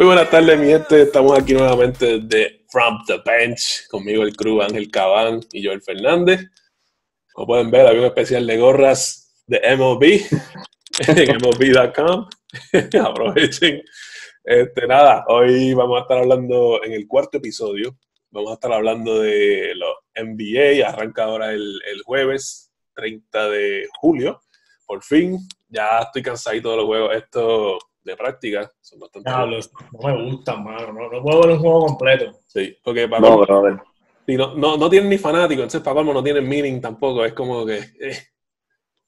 Muy buenas tardes, mi gente. Estamos aquí nuevamente de From the Bench. Conmigo el crew Ángel Cabán y Joel Fernández. Como pueden ver, había un especial de gorras de MLB en MLB.com. Aprovechen. Este, nada, hoy vamos a estar hablando en el cuarto episodio. Vamos a estar hablando de los NBA. Arranca ahora el, el jueves 30 de julio. Por fin, ya estoy cansadito de los juegos. Esto de práctica son bastante. no me gustan, mano. No, no, puedo ver un juego completo. Sí, porque para no, colmo, no, no, no, tienen ni fanáticos, entonces para colmo no tienen meaning tampoco. Es como que. Eh.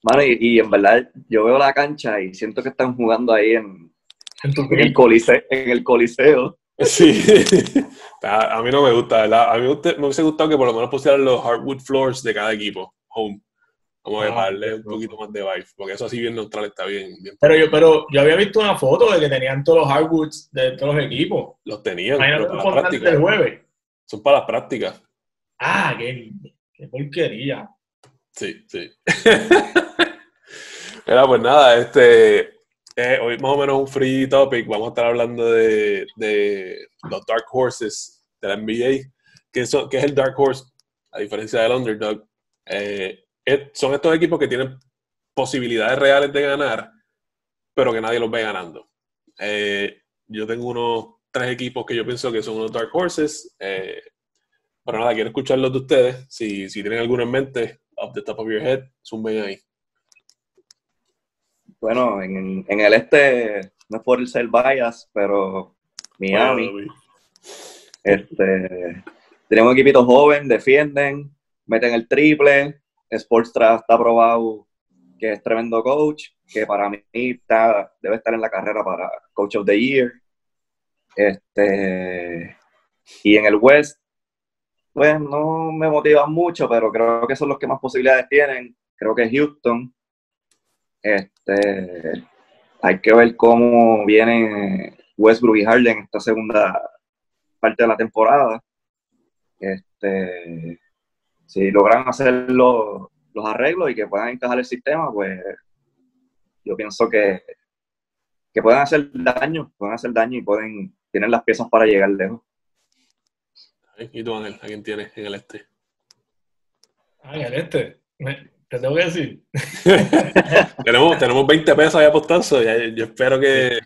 Mano, y, en verdad, yo veo la cancha y siento que están jugando ahí en, en, el, coliseo, en el Coliseo. Sí, a, mí no me gusta, ¿verdad? A mí me, me hubiese gustado que por lo menos pusieran los hardwood floors de cada equipo, home. Como que para darle un poquito más de vibe, porque eso así bien neutral está bien. pero, yo, pero yo había visto una foto de que tenían todos los hardwoods de todos los equipos. Los tenían, pero para las prácticas. jueves. Son para las prácticas. Ah, qué, qué porquería. Sí, sí. Era pues nada, este, eh, hoy más o menos un free topic. Vamos a estar hablando de, de los Dark Horses de la NBA, que, son, que es el Dark Horse, a diferencia del Underdog. Eh, son estos equipos que tienen posibilidades reales de ganar, pero que nadie los ve ganando. Eh, yo tengo unos tres equipos que yo pienso que son unos Dark Horses. Eh, pero nada, quiero escucharlos de ustedes. Si, si tienen alguno en mente, off the top of your head, zumben ahí. Bueno, en, en, el este, no es por el ser bias, pero Miami. este, tenemos un equipito joven, defienden, meten el triple, Sportstra está probado que es tremendo coach, que para mí está, debe estar en la carrera para Coach of the Year. Este, y en el West, pues no me motiva mucho, pero creo que son los que más posibilidades tienen. Creo que Houston. Este, hay que ver cómo viene Westbrook y Harden esta segunda parte de la temporada. Este, si logran hacer los, arreglos y que puedan encajar el sistema, pues yo pienso que, que pueden hacer daño, pueden hacer daño y pueden, tienen las piezas para llegar lejos. ¿Y tú, Ángel? ¿A quién tienes en el este? Ah, en el este. te tengo que decir. tenemos, tenemos 20 pesos ahí apostados. Yo espero que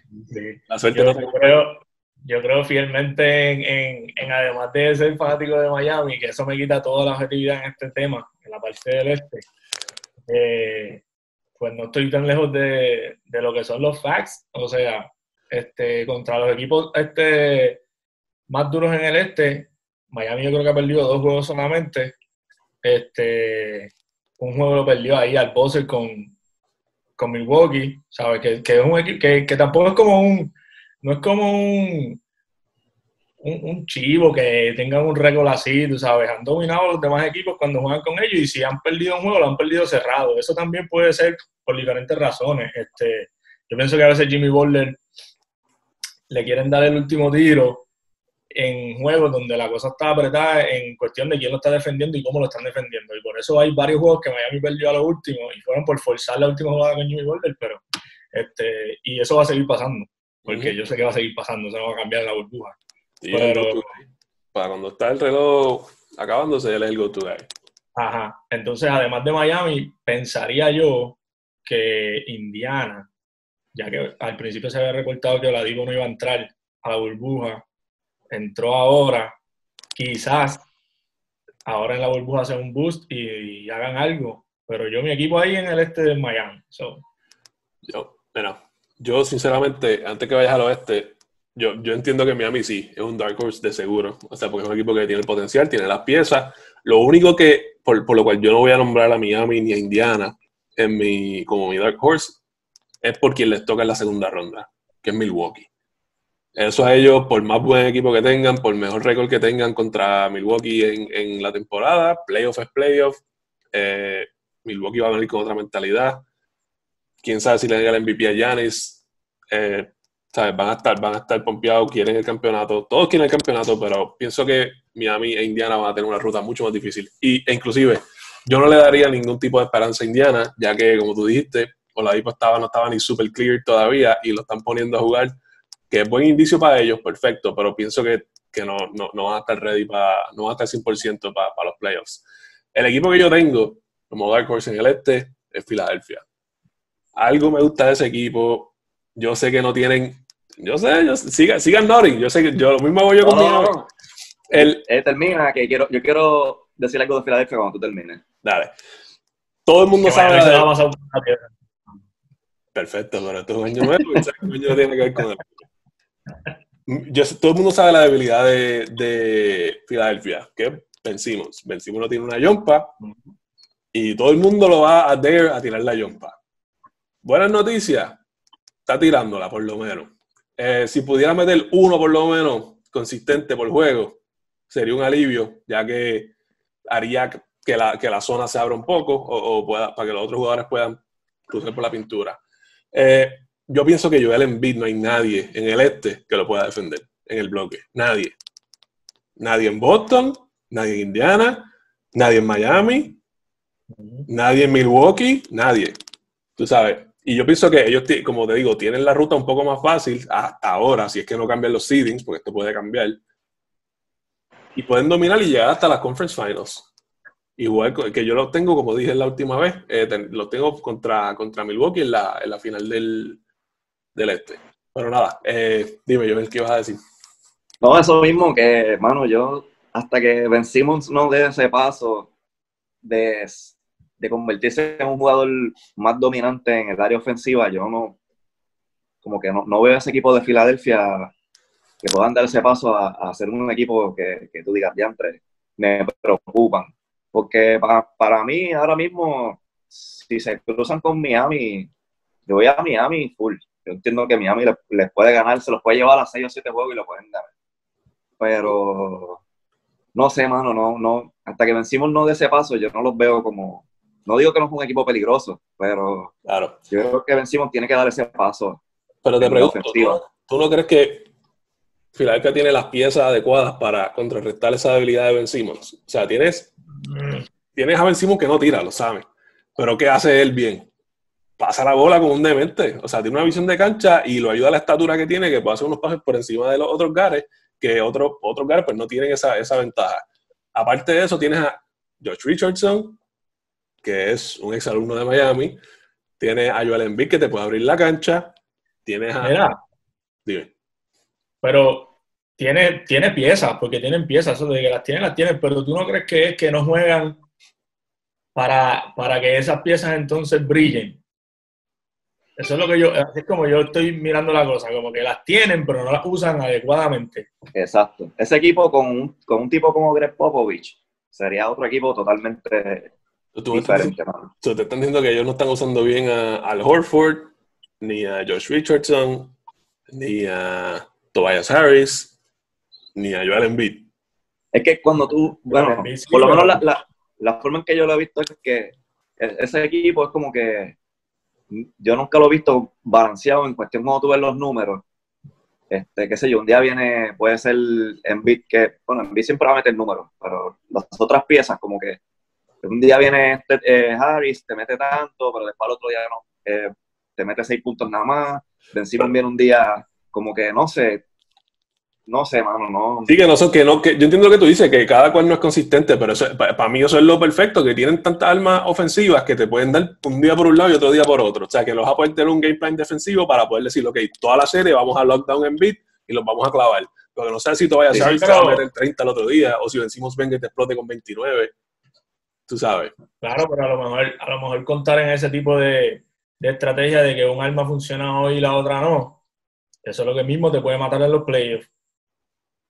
la suerte no se creo, yo creo fielmente en, en, además de ser fanático de Miami, que eso me quita toda la objetividad en este tema, en la parte del este, eh, pues no estoy tan lejos de, de, lo que son los facts. O sea, este, contra los equipos este, más duros en el este, Miami yo creo que ha perdido dos juegos solamente. Este, un juego lo perdió ahí al buzzer con, con Milwaukee, ¿sabes? Que, que es un equipo que, que tampoco es como un no es como un, un, chivo que tengan un récord así, tú sabes, han dominado los demás equipos cuando juegan con ellos y si han perdido un juego, lo han perdido cerrado. Eso también puede ser por diferentes razones. Este, yo pienso que a veces Jimmy Butler le quieren dar el último tiro en juegos donde la cosa está apretada en cuestión de quién lo está defendiendo y cómo lo están defendiendo. Y por eso hay varios juegos que Miami perdió a lo último y fueron por forzar la última jugada con Jimmy Butler, pero este, y eso va a seguir pasando porque yo sé que va a seguir pasando, se va a cambiar la burbuja. pero, para cuando está el reloj acabándose, él es el go-to guy. Ajá. Entonces, además de Miami, pensaría yo que Indiana, ya que al principio se había reportado que Oladipo no iba a entrar a la burbuja, entró ahora, quizás ahora en la burbuja hace un boost y, hagan algo. Pero yo, mi equipo ahí en el este de Miami. Yo, bueno, yo, sinceramente, antes que vayas al oeste, yo, yo entiendo que Miami sí, es un dark horse de seguro. O sea, porque es un equipo que tiene el potencial, tiene las piezas. Lo único que, por, lo cual yo no voy a nombrar a Miami ni a Indiana en mi, como mi dark horse, es por quien les toca en la segunda ronda, que es Milwaukee. Eso a ellos, por más buen equipo que tengan, por mejor récord que tengan contra Milwaukee en, en la temporada, playoff es playoff. Eh, Milwaukee va a venir con otra mentalidad quién sabe si le llega el MVP a Giannis. Eh, van a estar, van a estar pompeados, quieren el campeonato. Todos quieren el campeonato, pero pienso que Miami e Indiana van a tener una ruta mucho más difícil. Y, e inclusive, yo no le daría ningún tipo de esperanza a Indiana, ya que, como tú dijiste, Oladipo estaba, no estaba ni super clear todavía y lo están poniendo a jugar que es buen indicio para ellos, perfecto, pero pienso que, que no, no, no, van a estar ready para, no van a estar 100% para, para los playoffs. El equipo que yo tengo, como Dark Horse en el este, es Filadelfia. Algo me gusta de ese equipo. Yo sé que no tienen. Yo sé, yo, sigan, sigan Nori. Yo sé que yo lo mismo hago yo No, conmigo. no, no. El, Eh, termina, que quiero, yo quiero decir algo de Filadelfia cuando tú termines. dale. Todo el mundo Que sabe. Perfecto, pero esto es un año nuevo y ese año no tiene que ver con él. Yo sé- todo el mundo sabe la debilidad de, de Filadelfia, que vencimos. Vencimos no tiene una yompa y todo el mundo lo va a dare a tirar la yompa. Buenas noticias, está tirándola por lo menos. Eh, si pudiera meter uno por lo menos consistente por juego, sería un alivio, ya que haría que la, que la zona se abra un poco o, o pueda, para que los otros jugadores puedan cruzar por la pintura. Eh, yo pienso que Joel Embiid no hay nadie en el este que lo pueda defender en el bloque. Nadie. Nadie en Boston, nadie en Indiana, nadie en Miami, nadie en Milwaukee, nadie. Tú sabes. Y yo pienso que ellos, como te digo, tienen la ruta un poco más fácil hasta ahora, si es que no cambian los seedings, porque esto puede cambiar. Y pueden dominar y llegar hasta las conference finals. Igual que yo los tengo, como dije la última vez, eh, los tengo contra, contra Milwaukee en la, en la final del, del este. Pero nada, eh, dime, Joel, ¿qué ibas a decir? No, eso mismo que, hermano, yo hasta que vencimos no de ese paso de, de convertirse en un jugador más dominante en el área ofensiva, yo no, como que no, no veo ese equipo de Filadelfia que puedan dar ese paso a, a ser un equipo que, que tú digas, diantre, me preocupan. Porque para, para mí, ahora mismo, si se cruzan con Miami, yo voy a Miami full. Yo entiendo que Miami les, puede ganar, se los puede llevar a 6 o 7 juegos y lo pueden ganar. Pero no sé, mano, no, no, hasta que vencimos no de ese paso, yo no los veo como, no digo que no es un equipo peligroso, pero Claro. yo creo que vencimos tiene que dar ese paso. Pero te pregunto, ¿tú no, tú no crees que Filadelfia tiene las piezas adecuadas para contrarrestar esa debilidad de Ben Simmons? O sea, tienes, tienes a Ben Simmons que no tira, lo sabes. Pero ¿qué hace él bien? Pasa la bola como un demente. O sea, tiene una visión de cancha y lo ayuda a la estatura que tiene, que puede hacer unos pases por encima de los otros gares, que otros otros gares pues no tienen esa, esa ventaja. Aparte de eso, tienes a Josh Richardson, que es un exalumno de Miami. Tienes a Joel Embiid, que te puede abrir la cancha. Tienes a... Mira, Dime. pero tiene, tiene piezas, porque tienen piezas, eso de que las tienen, las tienen, pero tú no crees que es que no juegan para, para que esas piezas entonces brillen. Eso es lo que yo, así es como yo estoy mirando la cosa, como que las tienen, pero no las usan adecuadamente. Exacto. Ese equipo con un, con un tipo como Greg Popovich sería otro equipo totalmente Tú me estás, diferente, mano. tú te están diciendo que ellos no están usando bien a, Al Horford, ni a Josh Richardson, ni a Tobias Harris, ni a Joel Embiid. Es que cuando tú, bueno, por lo menos la, la, la forma en que yo lo he visto es que e- ese equipo es como que yo nunca lo he visto balanceado en cuestión cuando tú ves los números. Este, qué sé yo, un día viene, puede ser Embiid, que, bueno, Embiid siempre va a meter números, pero las otras piezas, como que un día viene este, eh, Harris, te mete tanto, pero después al otro día no, eh, te mete seis puntos nada más. De encima viene un día, como que, no sé, no sé, mano, no. Sí, que no son, que no, que yo entiendo lo que tú dices, que cada cual no es consistente, pero eso, para, mí eso es lo perfecto, que tienen tantas armas ofensivas que te pueden dar un día por un lado y otro día por otro. O sea, que los vas a poder tener un game plan defensivo para poder decir, ok, toda la serie vamos a lockdown en beat y los vamos a clavar. Porque no sé si tú vayas Sí, a meter 30 el otro día o si vencimos venga y te explote con 29. Tú sabes. Claro, pero a lo mejor, a lo mejor contar en ese tipo de, de estrategia de que un arma funciona hoy y la otra no, eso es lo que mismo te puede matar en los playoffs.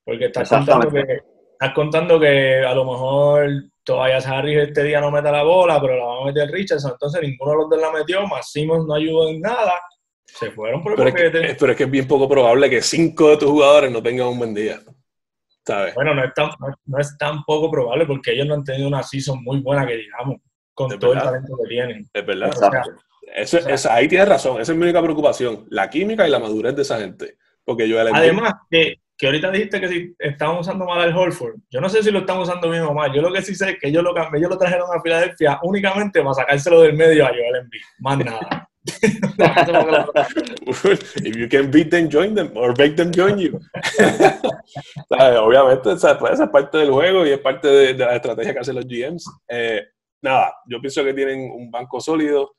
Porque estás contando que, estás contando que a lo mejor Tobias Harris este día no meta la bola, pero la va a meter Richardson, entonces ninguno de los dos la metió, más Simmons no ayudó en nada, se fueron por el Pero es, que, boquete. pero es que es bien poco probable que cinco de tus jugadores no tengan un buen día. ¿Sabes? Bueno, no es, tan, no, es tan poco probable porque ellos no han tenido una season muy buena que digamos, con Es todo verdad. el talento que tienen. Es verdad. O sea. Eso, o sea- ahí tienes razón. Esa es mi única preocupación. La química y la madurez de esa gente. Porque yo Además, que, que ahorita dijiste que si estaban usando mal al Holford, yo no sé si lo están usando bien o mal. Yo lo que sí sé es que ellos lo, ellos lo trajeron a Filadelfia únicamente para sacárselo del medio a Joel Embiid. Más nada. If you can beat them, join them, or make them join you. Obviamente, esa, pues, esa, es parte del juego y es parte de, de la estrategia que hacen los GMs. Eh, nada, yo pienso que tienen un banco sólido.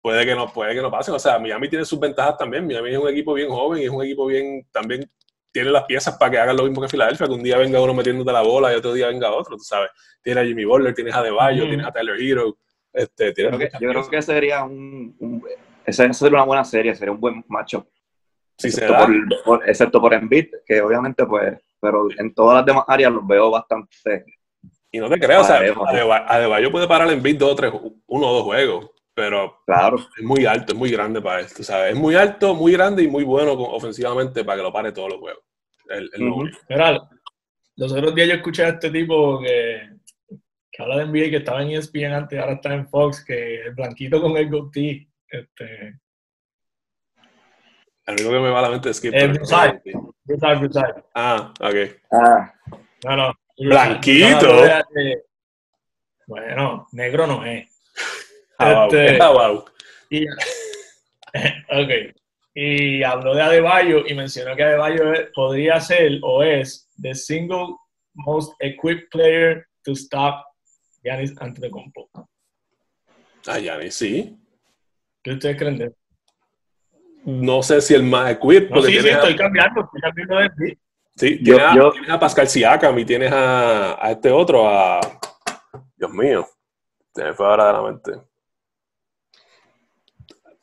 Puede que no, puede que no pasen. O sea, Miami tiene sus ventajas también. Miami es un equipo bien joven y es un equipo bien, también tiene las piezas para que hagan lo mismo que Filadelfia, que un día venga uno metiéndote la bola y otro día venga otro, tú sabes. Tienes a Jimmy Butler, tienes a DeBayo, tienes a Tyler Hero. Este, yo, creo que, yo creo que, sería un, un esa sería una buena serie, sería un buen macho. Sí, excepto, por, excepto por Embiid, que obviamente pues, pero en todas las demás áreas los veo bastante. Y no te creas, o sea, Adebayo puede parar en Embiid dos o tres, uno o dos juegos, pero claro. es muy alto, es muy grande para esto, ¿sabes? Es muy alto, muy grande y muy bueno ofensivamente para que lo pare todos los juegos. El, los otros días yo escuché a este tipo que, que habla de NBA que estaba en ESPN antes, ahora está en Fox, que el blanquito con el goatee este... El único que me va a la mente es que... Eh, Ah, ok. Ah. No, no. Blanquito. bueno, negro no es. Ah, este, wow. Y, ok. Y habló de Adebayo y mencionó que Adebayo podría ser o es the single most equipped player to stop Giannis Antetokounmpo. Ah, Giannis, sí. ¿Qué ustedes creen de No sé si el más equip. No, sí, sí, estoy cambiando, estoy cambiando de Sí, tienes, a, tienes, a, Pascal Siakam y tienes a, a, este otro, a. Dios mío, se me fue ahora de la mente.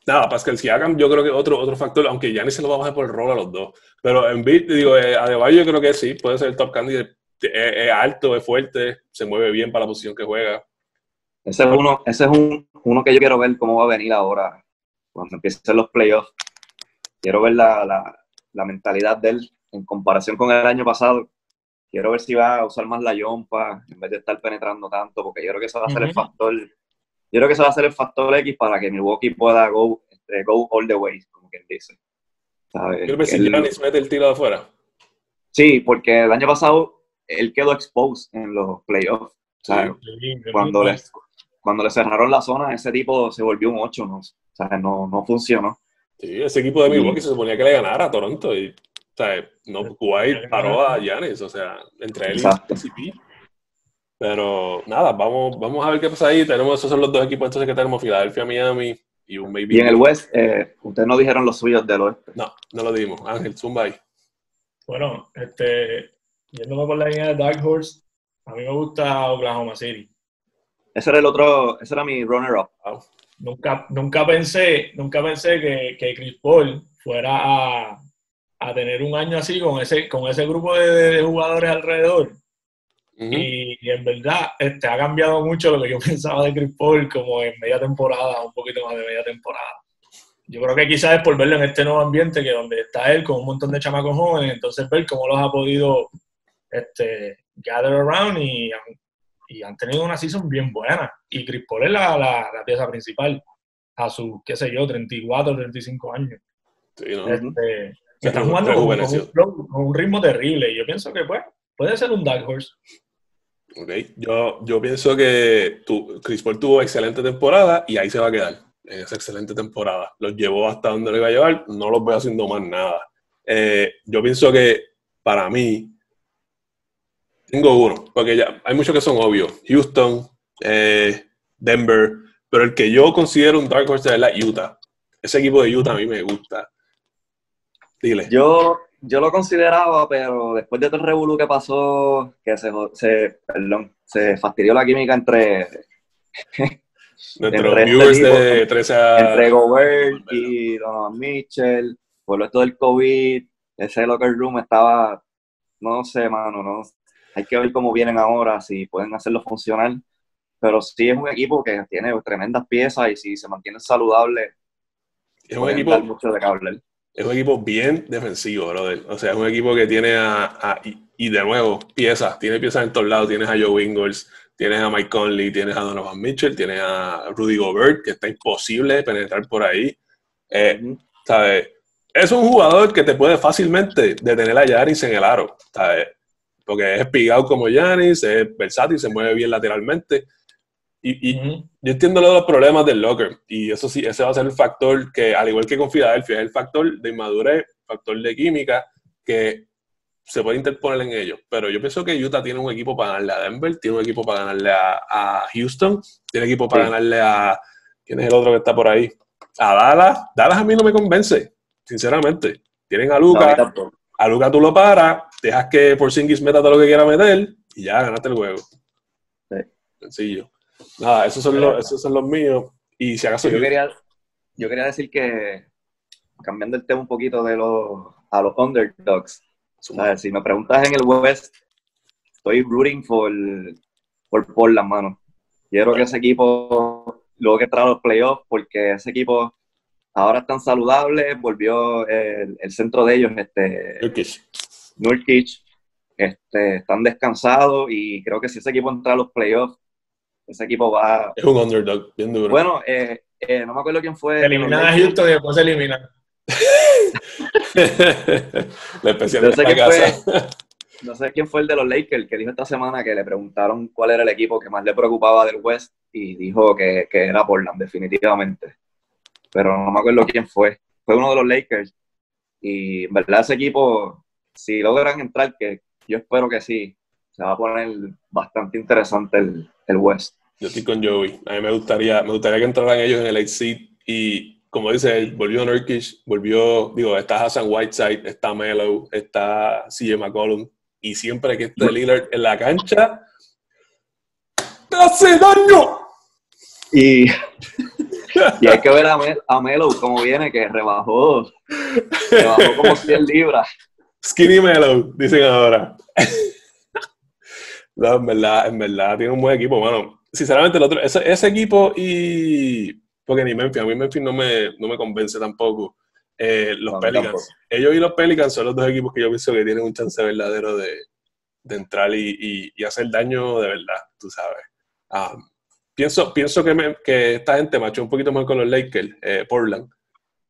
Nada, Pascal Siakam, yo creo que otro, otro factor, aunque ya ni se lo va a bajar por el rol a los dos. Pero en beat, digo, eh, Adebayo yo creo que sí, puede ser el top candidate. Es, alto, es fuerte, se mueve bien para la posición que juega. Ese es uno, ese es un, uno que yo quiero ver cómo va a venir ahora, cuando empiecen los playoffs. Quiero ver la, la, la, mentalidad de él en comparación con el año pasado. Quiero ver si va a usar más la yompa en vez de estar penetrando tanto, porque yo creo que eso va a ser el factor. Yo creo que eso va a ser el factor X para que Milwaukee pueda go, este, go all the way, como quien dice. ¿Quieres ver si Giannis mete el tiro de afuera? Sí, porque el año pasado él quedó exposed en los playoffs. Sí, cuando, les, cuando le cerraron la zona, ese tipo se volvió un 8, ¿no? O sea, no, no funcionó. Sí, ese equipo de Milwaukee se suponía que le ganara a Toronto y, o sea, no, Kuwait paró a Giannis, o sea, entre él y CP. Pero nada, vamos, vamos a ver qué pasa ahí. Tenemos, esos son los dos equipos entonces que tenemos, Filadelfia, Miami y un maybe. Y en el West, eh, ustedes no dijeron los suyos del oeste. No, no lo dimos. Ángel, zumba ahí. Bueno, este, yéndome por la línea de Dark Horse, a mí me gusta Oklahoma City. Ese era el otro, ese era mi runner-up. Nunca, nunca pensé, nunca pensé que, que Chris Paul fuera a, a, tener un año así con ese, con ese grupo de, de jugadores alrededor. y, y, en verdad este, ha cambiado mucho lo que yo pensaba de Chris Paul como en media temporada, un poquito más de media temporada. Yo creo que quizás es por verlo en este nuevo ambiente que donde está él con un montón de chamacos jóvenes, entonces ver cómo los ha podido este, gather around y y han tenido una season bien buena. Y Chris Paul es la, la, la pieza principal a sus, qué sé yo, 34, 35 años. Sí, ¿no? este, se están jugando con, con, un, con, un, ritmo terrible y yo pienso que pues, puede ser un Dark Horse. Ok, yo, yo pienso que tu, Chris Paul tuvo excelente temporada y ahí se va a quedar, en esa excelente temporada. Los llevó hasta donde lo iba a llevar, no los voy haciendo más nada. Eh, yo pienso que para mí, tengo uno, porque ya hay muchos que son obvios. Houston, eh, Denver, pero el que yo considero un Dark Horse es la Utah. Ese equipo de Utah a mí me gusta. Dile. Yo, yo lo consideraba, pero después de todo el revolú que pasó, que se, se, perdón, se fastidió la química entre... entre, viewers de 13 a... Entre Gobert y Donovan Mitchell, por esto del COVID, ese locker room estaba, no sé, mano, no, hay que ver cómo vienen ahora, si pueden hacerlo funcionar. Pero sí es un equipo que tiene tremendas piezas y si se mantiene saludable, es un equipo mucho de cable. Es un equipo bien defensivo, brother. O sea, es un equipo que tiene a, y, de nuevo, piezas. Tiene piezas en todos lados. Tienes a Joe Ingles, tienes a Mike Conley, tienes a Donovan Mitchell, tienes a Rudy Gobert, que está imposible penetrar por ahí. Eh, ¿sabes? Es un jugador que te puede fácilmente detener a Yaris en el aro. ¿sabes? Porque es espigado como Yanis, es versátil, se mueve bien lateralmente. Y, yo entiendo los problemas del locker, y eso sí, ese va a ser el factor que, al igual que con Filadelfia, es el factor de inmadurez, factor de química, que se puede interponer en ellos. Pero yo pienso que Utah tiene un equipo para ganarle a Denver, tiene un equipo para ganarle a, Houston, tiene equipo para ganarle a. ¿Quién es el otro que está por ahí? A Dallas. Dallas a mí no me convence, sinceramente. Tienen a Luca. A Luca tú lo paras, dejas que Porzingis meta todo lo que quiera meter y ya ganaste el juego. Sencillo. Nada, esos son, los, esos son los míos. Y si acaso. Yo, quería, yo quería decir que, cambiando el tema un poquito de los, a los underdogs, si me preguntas en el West, estoy rooting por, por Portland, mano. Quiero que ese equipo luego que entra a los playoffs, porque ese equipo ahora están saludables, volvió el, centro de ellos, este, Nurkic. Este, están descansados y creo que si ese equipo entra a los playoffs, ese equipo va... Es un underdog, bien duro. Bueno, eh, eh, no me acuerdo quién fue. Eliminan a Houston y después se eliminan. La especial no sé, quién fue, no sé quién fue el de los Lakers que dijo esta semana que le preguntaron cuál era el equipo que más le preocupaba del West y dijo que, que era Portland, definitivamente. Pero no me acuerdo quién fue. Fue uno de los Lakers. Y en verdad ese equipo, si logran entrar, que yo espero que sí, se va a poner bastante interesante el, el West. Yo estoy con Joey. A mí me gustaría, me gustaría que entraran ellos en el 8 seed y como dice, volvió Nurkic, volvió, digo, está Hassan Whiteside, está Melo, está CJ McCollum, y siempre que esté Lillard en la cancha, ¡te hace daño! Y, y hay que ver a, a Melo cómo viene, que rebajó, rebajó como 100 libras. Skinny Melo, dicen ahora. no, en verdad, en verdad, tiene un buen equipo, bueno. Sinceramente, el otro, ese, ese equipo y porque ni Memphis, a mí Memphis no me, no me convence tampoco. Eh, los Pelicans. Ellos y los Pelicans son los dos equipos que yo pienso que tienen un chance verdadero de, de entrar y, y, hacer daño de verdad, tú sabes. Ah, pienso pienso que, que, esta gente machó un poquito más con los Lakers, eh, Portland,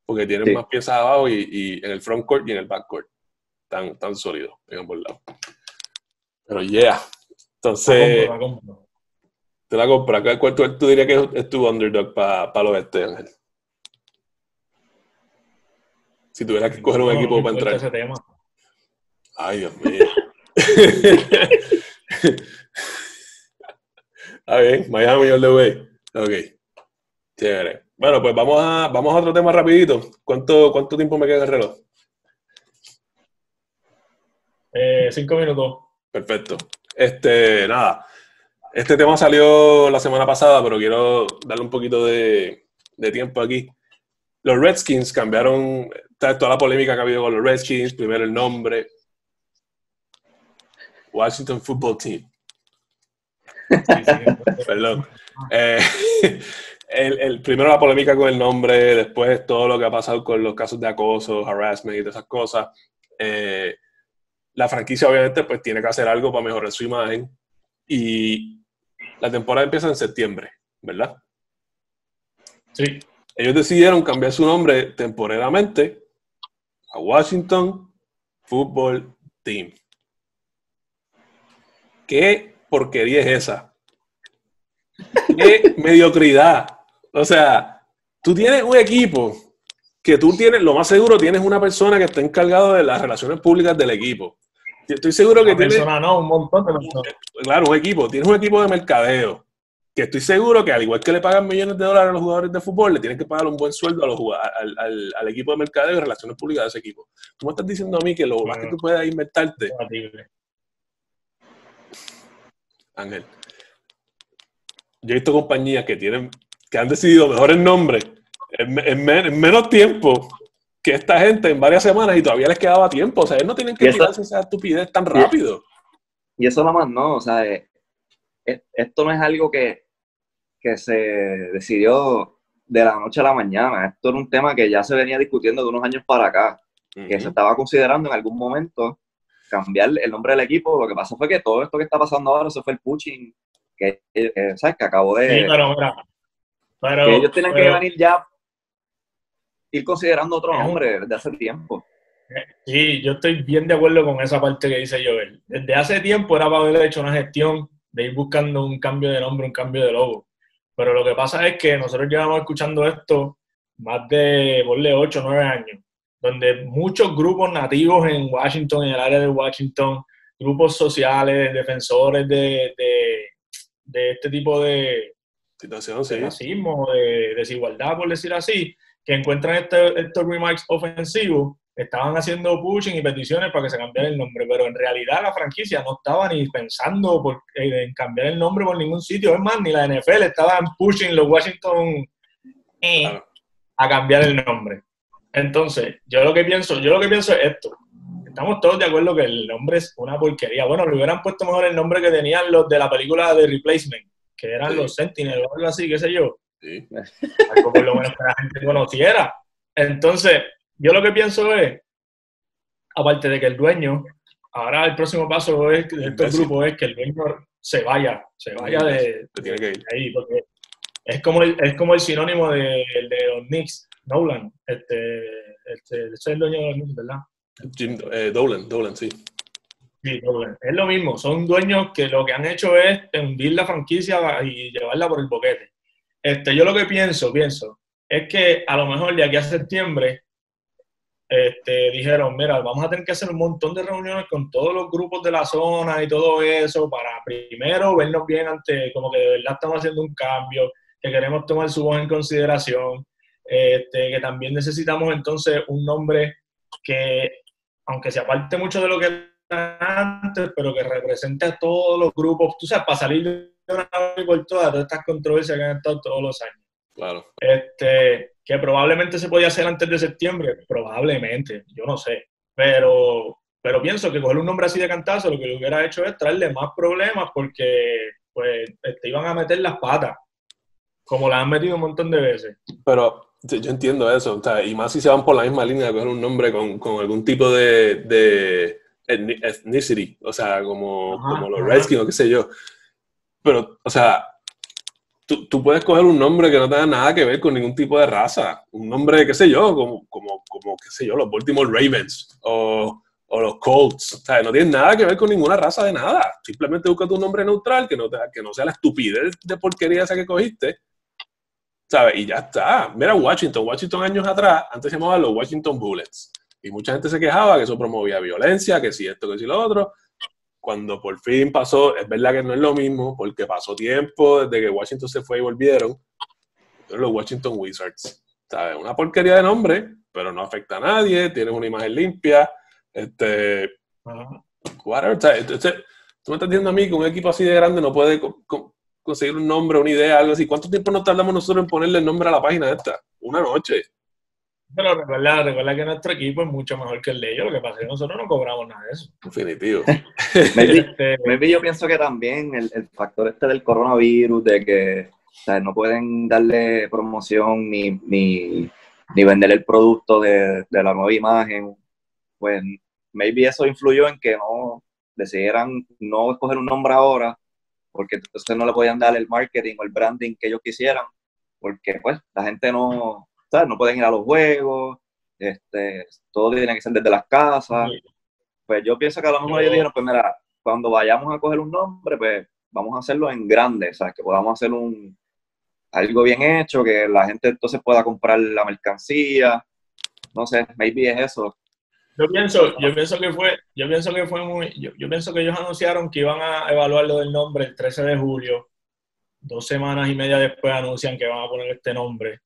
porque tienen más piezas abajo y, y, en el frontcourt y en el backcourt. Tan, tan sólidos en ambos lados. Pero yeah. Entonces. Te la compra. ¿Cuál tú, tú dirías que es, tu underdog para pa los este, Ángel? Si tuvieras que coger un equipo para entrar. Ese tema. Ay, Dios mío. Está bien, Miami all the way. Ok. Chévere. Bueno, pues vamos a, vamos a otro tema rapidito. ¿Cuánto, cuánto tiempo me queda en el reloj? Eh, cinco minutos. Perfecto. Este, nada. Este tema salió la semana pasada, pero quiero darle un poquito de, tiempo aquí. Los Redskins cambiaron toda la polémica que ha habido con los Redskins, primero el nombre. Washington Football Team. Perdón. Eh, el, primero la polémica con el nombre, después todo lo que ha pasado con los casos de acoso, harassment y todas esas cosas. Eh, la franquicia obviamente pues tiene que hacer algo para mejorar su imagen y la temporada empieza en septiembre, ¿verdad? Sí. Ellos decidieron cambiar su nombre temporalmente a Washington Football Team. ¿Qué porquería es esa? ¿Qué mediocridad? O sea, tú tienes un equipo que tú tienes, lo más seguro, tienes una persona que está encargado de las relaciones públicas del equipo. Estoy seguro que tiene. no, un montón de personas. Claro, un equipo. Tienes un equipo de mercadeo. Que estoy seguro que al igual que le pagan millones de dólares a los jugadores de fútbol, le tienen que pagar un buen sueldo a los al, al, equipo de mercadeo y relaciones públicas de ese equipo. Tú me estás diciendo a mí que lo más que tú puedas inventarte. Ángel. Yo he visto compañías que tienen, que han decidido mejores nombres en, en menos tiempo que esta gente en varias semanas y todavía les quedaba tiempo. O sea, ellos no tienen que tirarse esa estupidez tan rápido. Y eso nada más no, o sea, eh, eh, esto no es algo que, que se decidió de la noche a la mañana. Esto era un tema que ya se venía discutiendo de unos años para acá, que se estaba considerando en algún momento cambiar el nombre del equipo. Lo que pasa fue que todo esto que está pasando ahora, eso fue el pushing, que, eh, ¿sabes? que acabó de... Sí, pero, pero, que ellos tienen que venir ya ir considerando otro nombre desde hace tiempo. Sí, yo estoy bien de acuerdo con esa parte que dice Joel. Desde hace tiempo era para haber hecho una gestión de ir buscando un cambio de nombre, un cambio de logo. Pero lo que pasa es que nosotros llevamos escuchando esto más de, ponle, 8 o 9 años, donde muchos grupos nativos en Washington, en el área de Washington, grupos sociales, defensores de, de, este tipo de, situación, de racismo, de desigualdad, por decir así, que encuentran este, estos remarks ofensivos, estaban haciendo pushing y peticiones para que se cambiara el nombre, pero en realidad la franquicia no estaba ni pensando por, en cambiar el nombre por ningún sitio, es más, ni la NFL estaban pushing los Washington eh, a cambiar el nombre. Entonces, yo lo que pienso, yo lo que pienso es esto. Estamos todos de acuerdo que el nombre es una porquería. Bueno, le hubieran puesto mejor el nombre que tenían los de la película de Replacement, que eran los Sentinels o algo así, qué sé yo. Sí. Algo por lo menos que la gente conociera. Entonces, yo lo que pienso es, aparte de que el dueño, ahora el próximo paso es, de estos grupos es que el dueño se vaya, se vaya de, ahí, porque es como el, es como el sinónimo de, de los Knicks, Nolan, este, este, es el dueño de los Knicks, ¿verdad? Jim, eh, Dolan, Dolan, sí. Sí, Dolan. Es lo mismo, son dueños que lo que han hecho es hundir la franquicia y llevarla por el boquete. Este, yo lo que pienso, pienso, es que a lo mejor de aquí a septiembre este, dijeron, mira, vamos a tener que hacer un montón de reuniones con todos los grupos de la zona y todo eso para primero vernos bien ante, como que de verdad estamos haciendo un cambio, que queremos tomar su voz en consideración, este, que también necesitamos entonces un nombre que, aunque se aparte mucho de lo que era antes, pero que represente a todos los grupos, tú sabes, para salir de una vez por todas, todas estas controversias que han estado todos los años. Claro. Este, que probablemente se podía hacer antes de septiembre, probablemente, yo no sé, pero, pero pienso que coger un nombre así de cantazo lo que le hubiera hecho es traerle más problemas porque pues te este, iban a meter las patas, como la han metido un montón de veces. Pero yo entiendo eso, y más si se van por la misma línea de coger un nombre con, con algún tipo de, de ethnicity, o sea, como, como los Redskins o qué sé yo. Pero, o sea, tú, puedes coger un nombre que no tenga nada que ver con ningún tipo de raza. Un nombre, qué sé yo, como, como, como qué sé yo, los Baltimore Ravens o, o los Colts. O sea, no tiene nada que ver con ninguna raza de nada. Simplemente busca tu nombre neutral, que no, te, que no sea la estupidez de porquería esa que cogiste. ¿Sabes? Y ya está. Mira Washington. Washington años atrás, antes se llamaban los Washington Bullets. Y mucha gente se quejaba que eso promovía violencia, que si esto, que si lo otro cuando por fin pasó, es verdad que no es lo mismo, porque pasó tiempo desde que Washington se fue y volvieron, los Washington Wizards. ¿Sabes? Una porquería de nombre, pero no afecta a nadie, tienes una imagen limpia, este, whatever. tú me estás diciendo a mí que un equipo así de grande no puede conseguir un nombre, una idea, algo así. ¿Cuánto tiempo nos tardamos nosotros en ponerle el nombre a la página esta? Una noche. Pero recuerda, recuerda que nuestro equipo es mucho mejor que el de ellos, lo que pasa es que nosotros no cobramos nada de eso. Definitivo. Este, maybe, yo pienso que también el, el, factor este del coronavirus, de que no pueden darle promoción ni, ni, ni vender el producto de, de, la nueva imagen, pues maybe eso influyó en que no decidieran no escoger un nombre ahora, porque entonces no le podían dar el marketing o el branding que ellos quisieran, porque pues la gente no, no pueden ir a los juegos, este, todo tiene que ser desde las casas. Pues yo pienso que a lo mejor ellos dijeron, pues mira, cuando vayamos a coger un nombre, pues vamos a hacerlo en grande, ¿sabes? Que podamos hacer un algo bien hecho, que la gente entonces pueda comprar la mercancía. No sé, maybe es eso. Yo pienso, yo pienso que fue, yo pienso que fue muy, yo, pienso que ellos anunciaron que iban a evaluar lo del nombre el 13 de julio. Dos semanas y media después anuncian que van a poner este nombre.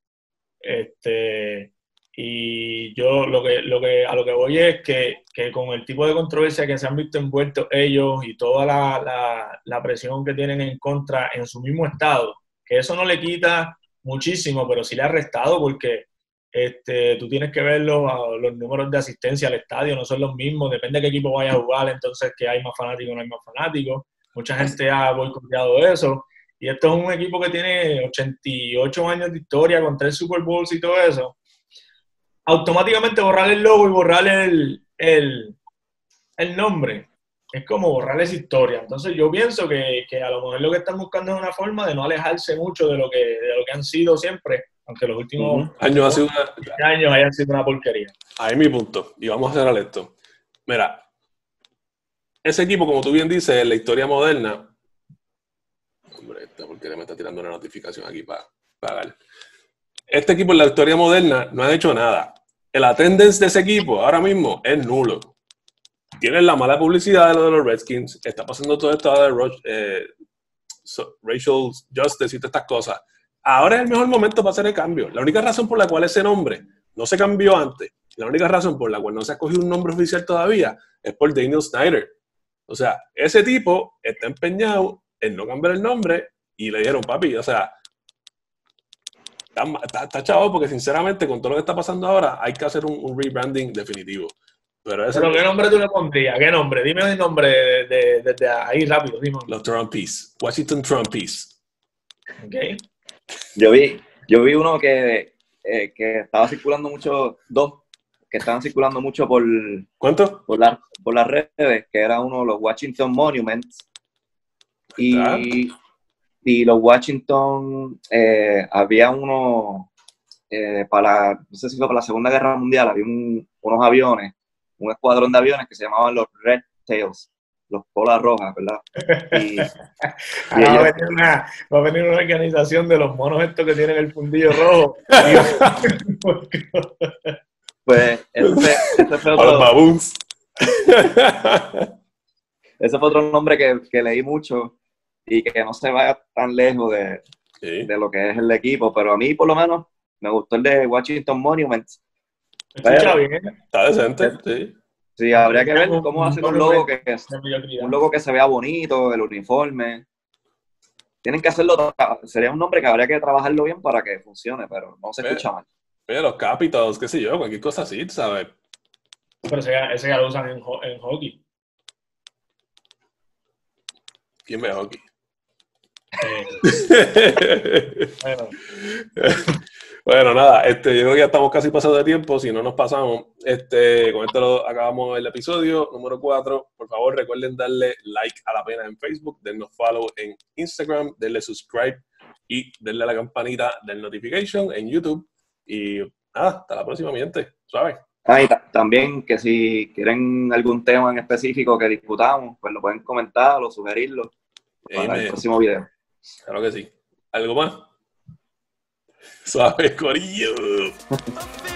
Este, y yo lo que, lo que, a lo que voy es que, que con el tipo de controversia que se han visto envueltos ellos y toda la, la, la, presión que tienen en contra en su mismo estado, que eso no le quita muchísimo, pero sí le ha restado porque este, tú tienes que ver los, los números de asistencia al estadio, no son los mismos, depende de qué equipo vaya a jugar, entonces que hay más fanáticos o no hay más fanáticos. Mucha gente ha boicoteado eso. Y esto es un equipo que tiene 88 años de historia con tres Super Bowls y todo eso. Automáticamente borrar el logo y borrar el, el, el nombre es como borrar esa historia. Entonces yo pienso que, que, a lo mejor lo que están buscando es una forma de no alejarse mucho de lo que, de lo que han sido siempre, aunque los últimos años, ha sido años hayan sido una porquería. Ahí mi punto. Y vamos a hacer esto. Mira, ese equipo, como tú bien dices, en la historia moderna, esta porque me está tirando una notificación aquí para pagar. Este equipo en la historia moderna no ha hecho nada. El attendance de ese equipo ahora mismo es nulo. Tienen la mala publicidad de lo de los Redskins. Está pasando todo esto de eh, racial justice y todas estas cosas. Ahora es el mejor momento para hacer el cambio. La única razón por la cual ese nombre no se cambió antes, la única razón por la cual no se ha cogido un nombre oficial todavía, es por Daniel Snyder. O sea, ese tipo está empeñado en no cambiar el nombre y le dieron papi. O sea, está, está, chavo porque sinceramente con todo lo que está pasando ahora hay que hacer un, rebranding definitivo. Pero, ese ¿qué nombre tú le pondrías? ¿Qué nombre? Dime el nombre desde ahí rápido. Dime. Los Trumpies. Washington Trumpies. Ok. Yo vi, yo vi uno que, eh, que estaba circulando mucho, dos, que estaban circulando mucho por... ¿Cuánto? Por, la, por las redes, que era uno de los Washington Monuments. Y, y los Washington, eh, había uno, eh, para, no sé si fue para la Segunda Guerra Mundial, había unos aviones, un escuadrón de aviones que se llamaban los Red Tails los colas rojas, ¿verdad? Y, va, a venir una, va, a venir una, organización de los monos estos que tienen el fundillo rojo. pues ese, ese fue otro... baboons. ese fue otro nombre que, que, leí mucho y que no se vaya tan lejos de, de lo que es el equipo, pero a mí por lo menos me gustó el de Washington Monuments. Está decente, sí. Sí, habría que ver cómo hacer un logo que, un logo que se vea bonito, el uniforme. Tienen que hacerlo, sería un nombre que habría que trabajarlo bien para que funcione, pero no se escucha mal. Pero los Capitals, qué sé yo, cualquier cosa así, ¿sabes? Pero ese, ese ya lo usan en, en hockey. ¿Quién ve hockey? Eh, bueno. Bueno, nada, este, yo creo que ya estamos casi pasados de tiempo, si no nos pasamos, este, con esto lo acabamos el episodio número 4. Por favor, recuerden darle like a la pena en Facebook, dennos follow en Instagram, denle subscribe y denle a la campanita del notification en YouTube. Y nada, hasta la próxima, mi gente, ¿sabes? Ah, y también que si quieren algún tema en específico que discutamos, pues lo pueden comentar o sugerirlo para el próximo video. Claro que sí. ¿Algo más? Sabe? Agora.